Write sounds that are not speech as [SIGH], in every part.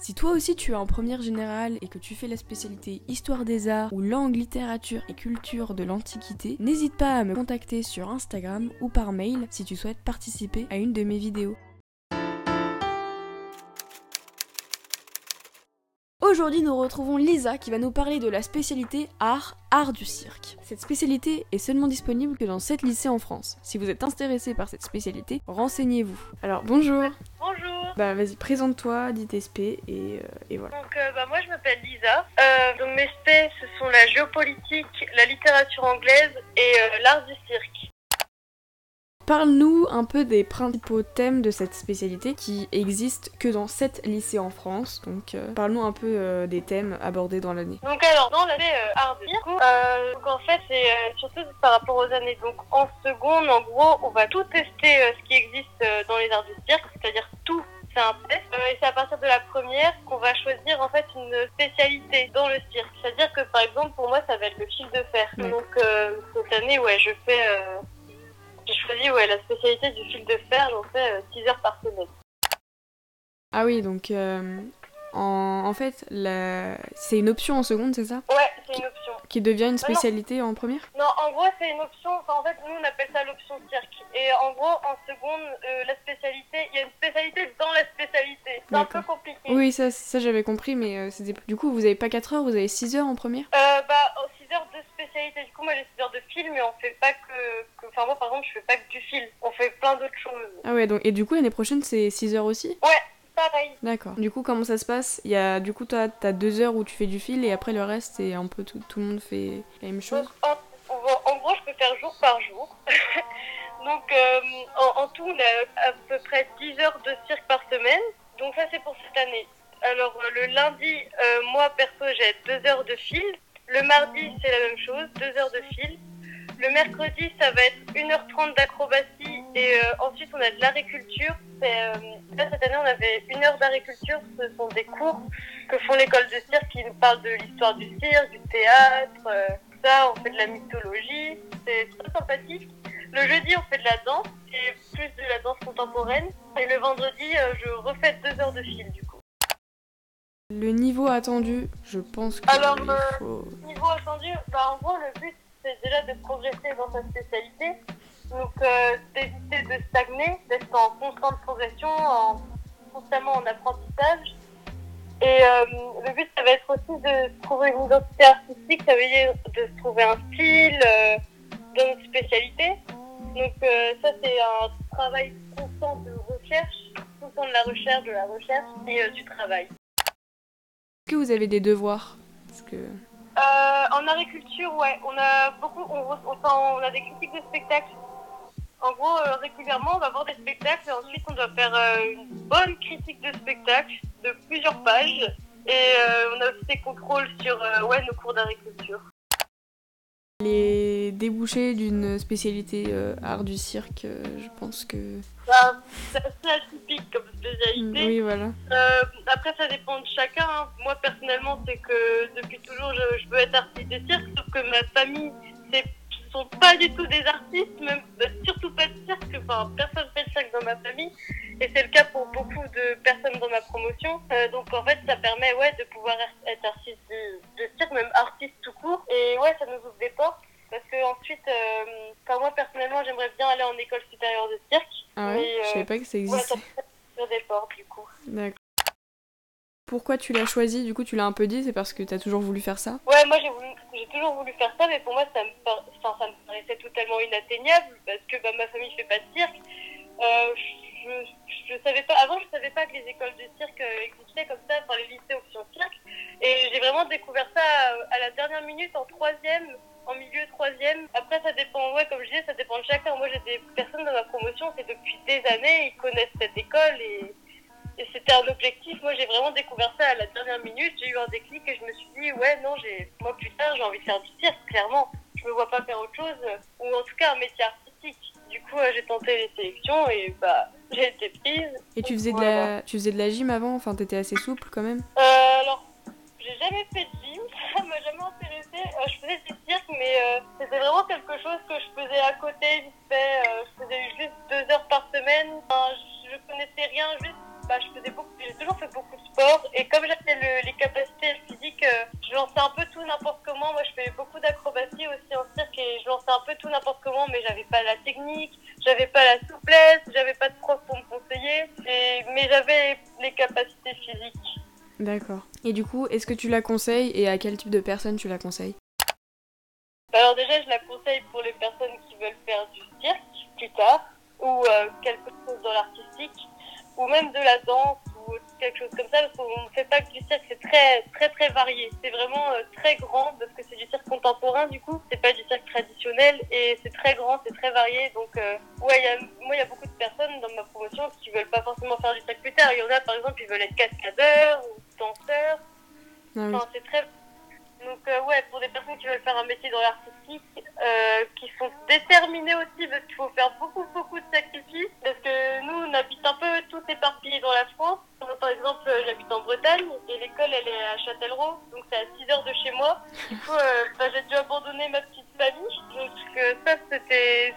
Si toi aussi tu es en première générale et que tu fais la spécialité Histoire des Arts ou Langue, Littérature et Culture de l'Antiquité, n'hésite pas à me contacter sur Instagram ou par mail si tu souhaites participer à une de mes vidéos. Aujourd'hui, nous retrouvons Lisa qui va nous parler de la spécialité art, art du cirque. Cette spécialité est seulement disponible que dans 7 lycées en France. Si vous êtes intéressé par cette spécialité, renseignez-vous. Alors, bonjour. Bonjour. Bah, vas-y, présente-toi, dis tes et, euh, et voilà. Donc euh, bah, moi je m'appelle Lisa. Euh, donc mes spé ce sont la géopolitique, la littérature anglaise et l'art du cirque. Parle-nous un peu des principaux thèmes de cette spécialité qui existent que dans 7 lycées en France. Donc, euh, parle-nous un peu euh, des thèmes abordés dans l'année. Donc alors dans l'année euh, art du cirque, euh, donc en fait c'est surtout par rapport aux années. Donc en seconde en gros on va tout tester ce qui existe dans les arts du cirque, c'est-à-dire tout c'est un test. Euh, et c'est à partir de la première qu'on va choisir en fait une spécialité dans le cirque. C'est-à-dire que par exemple pour moi ça va être le fil de fer. Donc euh, cette année ouais je fais euh, j'ai choisi ouais la spécialité du fil de fer, j'en fais 6 heures par semaine. Ah oui, donc euh, en, en fait, la... c'est une option en seconde, c'est ça? Ouais, c'est une option. Qui devient une spécialité en première? Non, en gros, c'est une option. Enfin, en fait, nous, on appelle ça l'option cirque. Et en gros, en seconde, euh, la spécialité, il y a une spécialité dans la spécialité. C'est un peu compliqué. Oui, ça, ça j'avais compris, mais euh, c'était... du coup, vous avez pas 4 heures, vous avez 6 heures en première? Euh, bah, 6 heures de spécialité. Du coup, moi, j'ai 6 heures de film, mais on fait pas que. que- Enfin, moi, par exemple, je fais pas que du film. On fait plein d'autres choses. Ah ouais, donc, et du coup, l'année prochaine, c'est 6 heures aussi? Ouais, pareil. D'accord. Du coup, comment ça se passe? Il y a, du coup, toi, t'as 2 heures où tu fais du fil et après le reste, c'est un peu tout, tout le monde fait la même chose? Donc, en, gros, je peux faire jour par jour. [LAUGHS] Donc, euh, en, en tout, on a à peu près 10 heures de cirque par semaine. Donc, ça, c'est pour cette année. Alors, euh, le lundi, euh, moi, perso, j'ai 2 heures de fil. Le mardi, c'est la même chose, 2 heures de fil. Le mercredi, ça va être 1h30 d'acrobatie. Et euh, ensuite, on a de l'agriculture. C'est, euh, là, cette année, on avait une heure d'agriculture. Ce sont des cours que font l'école de cirque qui nous parlent de l'histoire du cirque, du théâtre, euh, tout ça. On fait de la mythologie. C'est très sympathique. Le jeudi, on fait de la danse et plus de la danse contemporaine. Et le vendredi, euh, je refais deux heures de fil du coup. Le niveau attendu, je pense que Alors, il euh, faut... Niveau attendu, bah, en gros, le but, c'est déjà de progresser dans sa spécialité. Donc, euh, d'éviter de stagner, d'être en constante progression, en, constamment en apprentissage. Et euh, le but, ça va être aussi de trouver une identité artistique, ça veut dire de se trouver un style euh, dans notre spécialité. Donc, euh, ça, c'est un travail constant de recherche, tout le de la recherche, de la recherche et euh, du travail. Est-ce que vous avez des devoirs? Parce que... En agriculture, ouais, on a beaucoup, on, on a des critiques de spectacles. En gros, euh, régulièrement, on va voir des spectacles et ensuite on doit faire euh, une bonne critique de spectacle de plusieurs pages. Et euh, on a aussi des contrôles sur ouais, nos cours d'agriculture. Les débouchés d'une spécialité art du cirque, je pense que... Bah, c'est assez atypique comme spécialité. Oui, voilà. Après, ça dépend de chacun. hein. Moi, personnellement, c'est que depuis toujours, je, je veux être artiste de cirque, sauf que ma famille, c'est sont pas du tout des artistes, même bah, surtout pas de cirque. Enfin, personne fait le cirque dans ma famille, et c'est le cas pour beaucoup de personnes dans ma promotion. Euh, donc, en fait, ça permet ouais de pouvoir être artiste de, de cirque, même artiste tout court. Et ouais, ça nous ouvre des portes. Parce que ensuite, euh, enfin, moi personnellement, j'aimerais bien aller en école supérieure de cirque. Ah ouais? Mais, Je euh, savais pas que ça Ouais, ça existait. sur des portes du coup. D'accord. Pourquoi tu l'as choisi? Du coup, tu l'as un peu dit, c'est parce que t'as toujours voulu faire ça? Ouais, moi j'ai voulu- j'ai toujours voulu faire ça, mais pour moi ça me, enfin, ça me paraissait totalement inatteignable parce que bah, ma famille fait pas de cirque. Euh, je, je, savais pas, avant je savais pas que les écoles de cirque euh, existaient comme ça, enfin les lycées option cirque. Et j'ai vraiment découvert ça euh, à la dernière minute en troisième, en milieu troisième. Après ça dépend, ouais, comme je disais, ça dépend de chacun. Moi j'ai des personnes dans ma promotion, c'est depuis des années, ils connaissent cette école et c'était un objectif. Moi, j'ai vraiment découvert ça à la dernière minute. J'ai eu un déclic et je me suis dit, ouais, non, j'ai, moi plus tard, j'ai envie de faire du cirque, clairement. Je me vois pas faire autre chose, euh, ou en tout cas un métier artistique. Du coup, euh, j'ai tenté les sélections et bah, j'ai été prise. Et tu faisais, de la, tu faisais de la gym avant? Enfin, t'étais assez souple quand même? Euh, alors, j'ai jamais fait de gym, [LAUGHS] ça m'a jamais intéressé. Euh, je faisais du cirque, mais euh, c'était vraiment quelque chose que je faisais à côté, vite fait. Je faisais juste deux heures par semaine. Enfin, je, je connaissais rien, juste, bah, je faisais beaucoup, j'ai toujours fait beaucoup de sport. Et comme j'avais le- les capacités physiques, euh, je lançais un peu tout n'importe comment. Moi, je faisais beaucoup d'acrobatie aussi en cirque et je lançais un peu tout n'importe comment, mais j'avais pas la technique, j'avais pas la souplesse, j'avais pas de prof pour me conseiller. Et, mais j'avais les capacités physiques. D'accord. Et du coup, est-ce que tu la conseilles et à quel type de personne tu la conseilles? Alors déjà, je la conseille pour les personnes qui veulent faire du cirque plus tard, ou euh, quelque chose dans l'artistique, ou même de la danse, ou quelque chose comme ça, parce qu'on ne fait pas que du cirque, c'est très très très varié. C'est vraiment euh, très grand, parce que c'est du cirque contemporain du coup, c'est pas du cirque traditionnel, et c'est très grand, c'est très varié. Donc euh, ouais, il y a, moi il y a beaucoup de personnes dans ma promotion qui veulent pas forcément faire du cirque plus tard. Il y en a par exemple, ils veulent être cascadeurs ou danseurs. Enfin, c'est très. Donc, euh, ouais, pour des personnes qui veulent faire un métier dans l'artistique, euh, qui sont déterminées aussi, parce qu'il faut faire beaucoup, beaucoup de sacrifices. Parce que nous, on habite un peu tous éparpillés dans la France. Par exemple, euh, j'habite en Bretagne et l'école, elle est à Châtellerault, donc c'est à 6 heures de chez moi. Du coup, euh, bah, j'ai dû abandonner ma petite famille. Donc, ça, c'était.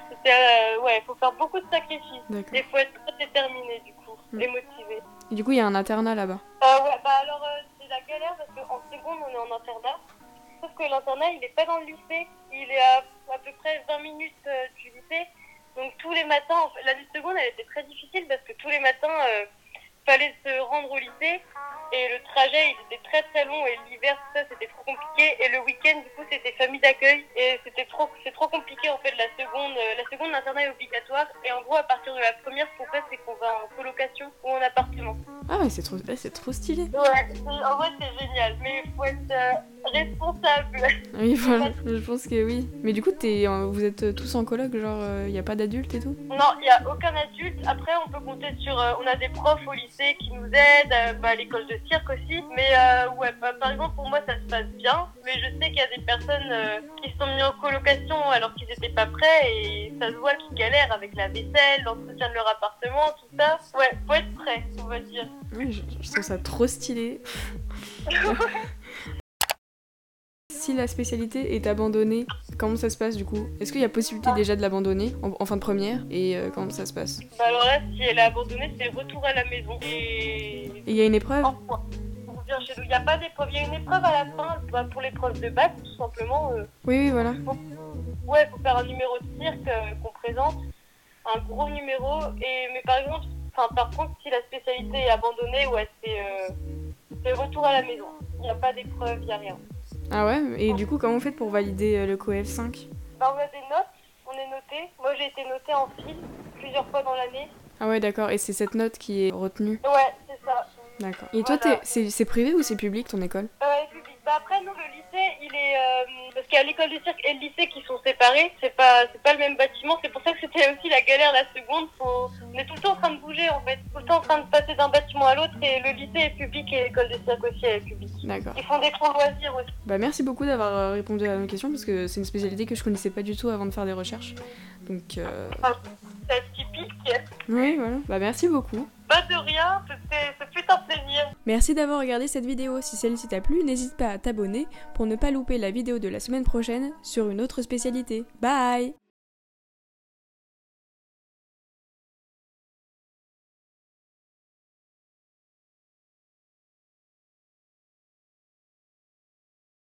ouais, il faut faire beaucoup de sacrifices. Et il faut être très déterminé, du coup, Mm. et motivé. Et du coup, il y a un internat là-bas. Euh, ouais, bah alors c'est la galère parce qu'en seconde on est en internat. Sauf que l'internat il est pas dans le lycée, il est à à peu près 20 minutes euh, du lycée. Donc tous les matins, en fait, l'année de seconde elle était très difficile parce que tous les matins euh, fallait se rendre au lycée et le trajet il était très très long et l'hiver tout ça c'était trop compliqué et le week-end du coup c'était famille d'accueil et c'était trop c'est trop compliqué en fait la seconde euh, la seconde l'internat est obligatoire et en gros à partir de la première ce qu'on fait c'est qu'on va en colocation ou en appartement. Ah ouais, c'est trop, ouais, c'est trop stylé. Ouais, en vrai responsable. Oui, [LAUGHS] voilà, je pense que oui. Mais du coup, t'es, en- vous êtes tous en coloc, genre, il y a pas d'adultes et tout? Non, il n'y a aucun adulte. Après, on peut compter sur. euh, on a des profs au lycée qui nous aident, euh, bah, à l'école de cirque aussi. Mais euh, ouais, bah, par exemple, pour moi, ça se passe bien. Mais je sais qu'il y a des personnes euh, qui se sont mis en colocation alors qu'ils n'étaient pas prêts et ça se voit qu'ils galèrent avec la vaisselle, l'entretien de leur appartement, tout ça. Ouais, faut être prêt, on va dire. Je, je trouve ça trop stylé. [LAUGHS] [LAUGHS] si la spécialité est abandonnée, comment ça se passe du coup? Est-ce qu'il y a possibilité déjà de l'abandonner en, en fin de première? Et euh, comment ça se passe? Bah, alors là, si elle est abandonnée, c'est retour à la maison. Et il y a une épreuve? On revient chez nous. Il n'y a pas d'épreuve. Il y a une épreuve à la fin bah, pour l'épreuve de bac, tout simplement. euh, Oui, oui, voilà. Ouais, il faut faire un numéro de cirque euh, qu'on présente, un gros numéro. Et mais par exemple, enfin par contre, si la spécialité est abandonnée, ouais, c'est c'est retour à la maison. Il n'y a pas d'épreuve, il n'y a rien. Ah ouais Et du coup, comment vous faites pour valider euh, le COEF 5 Bah, on a des notes, on est noté. Moi, j'ai été notée en fil plusieurs fois dans l'année. Ah ouais, d'accord. Et c'est cette note qui est retenue? Ouais, c'est ça. D'accord. Et toi, Voilà. t'es- c'est c'est privé ou c'est public ton école? Euh, public. Bah après, nous, le lycée, il est euh, qu'il y a l'école du cirque et le lycée qui sont séparés. C'est pas, c'est pas le même bâtiment. C'est pour ça que c'était aussi la galère la seconde. Faut... On est tout le temps en train de bouger en fait, tout le temps en train de passer d'un bâtiment à l'autre. Et le lycée est public et l'école du cirque aussi est publique. D'accord. Ils font des cours loisirs aussi. Bah merci beaucoup d'avoir euh, répondu à nos questions parce que c'est une spécialité que je connaissais pas du tout avant de faire des recherches. Donc euh... C'est atypique. oui, voilà. Bah merci beaucoup. Pas de rien. Un plaisir. Merci d'avoir regardé cette vidéo. Si celle-ci t'a plu, n'hésite pas à t'abonner pour ne pas louper la vidéo de la semaine prochaine sur une autre spécialité. Bye